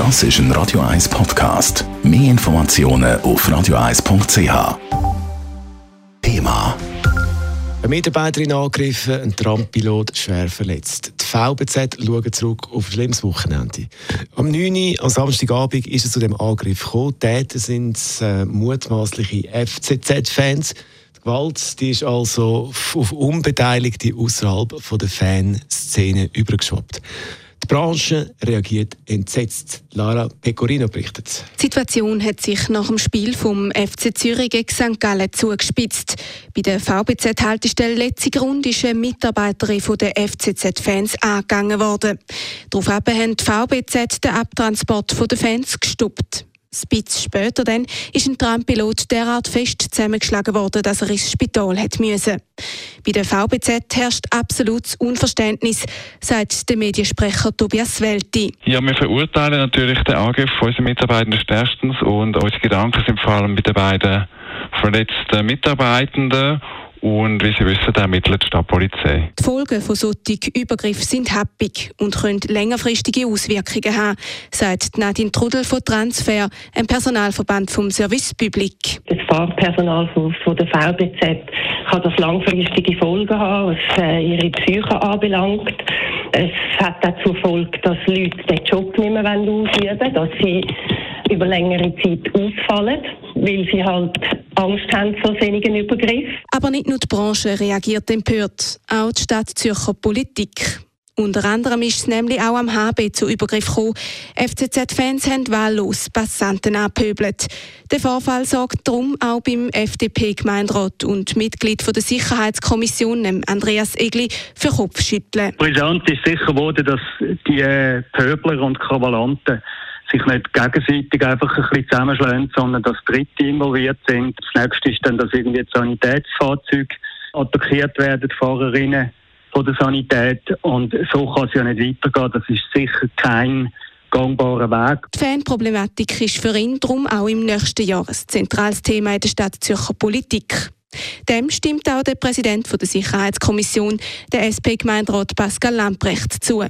Das ist ein Radio 1 Podcast. Mehr Informationen auf radio1.ch. Thema. Eine Mitarbeiterin angegriffen, ein Trampilot schwer verletzt. Die VBZ schaut zurück auf ein schlimmes Wochenende. Am 9. Uhr am Samstagabend ist es zu dem Angriff gekommen. Die Täter sind äh, mutmaßliche FCZ-Fans. Die Gewalt die ist also auf Unbeteiligte außerhalb der Fanszene übergeschwappt. Die Branche reagiert entsetzt. Lara Pecorino berichtet. Die Situation hat sich nach dem Spiel vom FC Zürich gegen St. Gallen zugespitzt. Bei der VBZ-Haltestelle letzte Grund ist eine Mitarbeiterin der FCZ-Fans angegangen worden. Daraufhin haben die VBZ den Abtransport der Fans gestoppt. Bisschen später dann ist ein Trampilot derart fest zusammengeschlagen worden, dass er ins Spital hat müssen. Bei der VBZ herrscht absolutes Unverständnis, sagt der Mediensprecher Tobias Welti. Ja, wir verurteilen natürlich den Angriff von unseren Mitarbeitenden erstens und unsere Gedanken sind vor allem bei den beiden verletzten Mitarbeitenden und wie Sie wissen, ermittelt die Stadtpolizei. Die Folgen von solchen Übergriffen sind happig und können längerfristige Auswirkungen haben, sagt Nadine Trudel von Transfer, ein Personalverband vom Service Public. Das Fachpersonal von, von der VBZ kann das langfristige Folgen haben, was äh, ihre Psyche anbelangt. Es hat dazu Folge, dass Leute den Job nicht mehr ausüben wollen, dass sie über längere Zeit ausfallen, weil sie halt Angst haben vor solchen Übergriffen. Aber nicht nur die Branche reagiert empört, auch die Stadt Zürcher Politik. Unter anderem ist es nämlich auch am HB zu Übergriff gekommen. FCZ-Fans haben wahllos Passanten abpöbelt. Der Vorfall sorgt darum auch beim FDP-Gemeinderat und Mitglied der Sicherheitskommission, Andreas Egli, für Kopfschütteln. Brisant ist sicher geworden, dass die Pöbler und Kavalanten sich nicht gegenseitig einfach ein bisschen zusammenschlagen, sondern dass Dritte involviert sind. Das nächste ist dann, dass irgendwie Sanitätsfahrzeuge attackiert werden, Fahrerinnen von der Sanität. Und so kann es ja nicht weitergehen. Das ist sicher kein gangbarer Weg. Die Fanproblematik ist für ihn darum auch im nächsten Jahr ein zentrales Thema in der Stadt Zürcher Politik. Dem stimmt auch der Präsident der Sicherheitskommission, der SP-Gemeinderat Pascal Lamprecht, zu.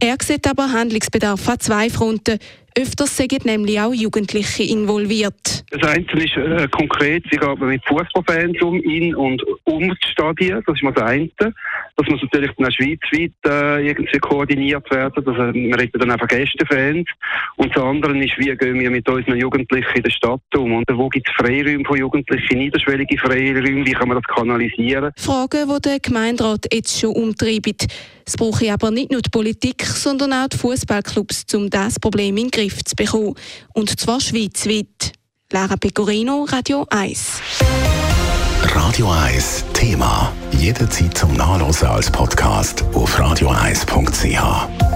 Er sieht aber Handlungsbedarf an zwei Fronten. Öfters sind nämlich auch Jugendliche involviert. Das eine ist äh, konkret, wie geht man mit Fußballfans um, in und um das Stadion. Das ist mal das eine. Das muss natürlich dann auch schweizweit äh, irgendwie koordiniert werden. Das, äh, wir reden dann einfach Gästefans. Und das andere ist, wie gehen wir mit unseren Jugendlichen in der Stadt um? Und wo gibt es Freiräume von Jugendlichen, niederschwellige Freiräume? Wie kann man das kanalisieren? Fragen, die der Gemeinderat jetzt schon umtreibt. Es brauche aber nicht nur die Politik, sondern auch die Fußballclubs, um das Problem in den Griff zu bekommen. Und zwar schweizweit. Lara Pecorino, Radio 1. Radio 1 Thema. Jederzeit zum Nachlesen als Podcast auf radio1.ch.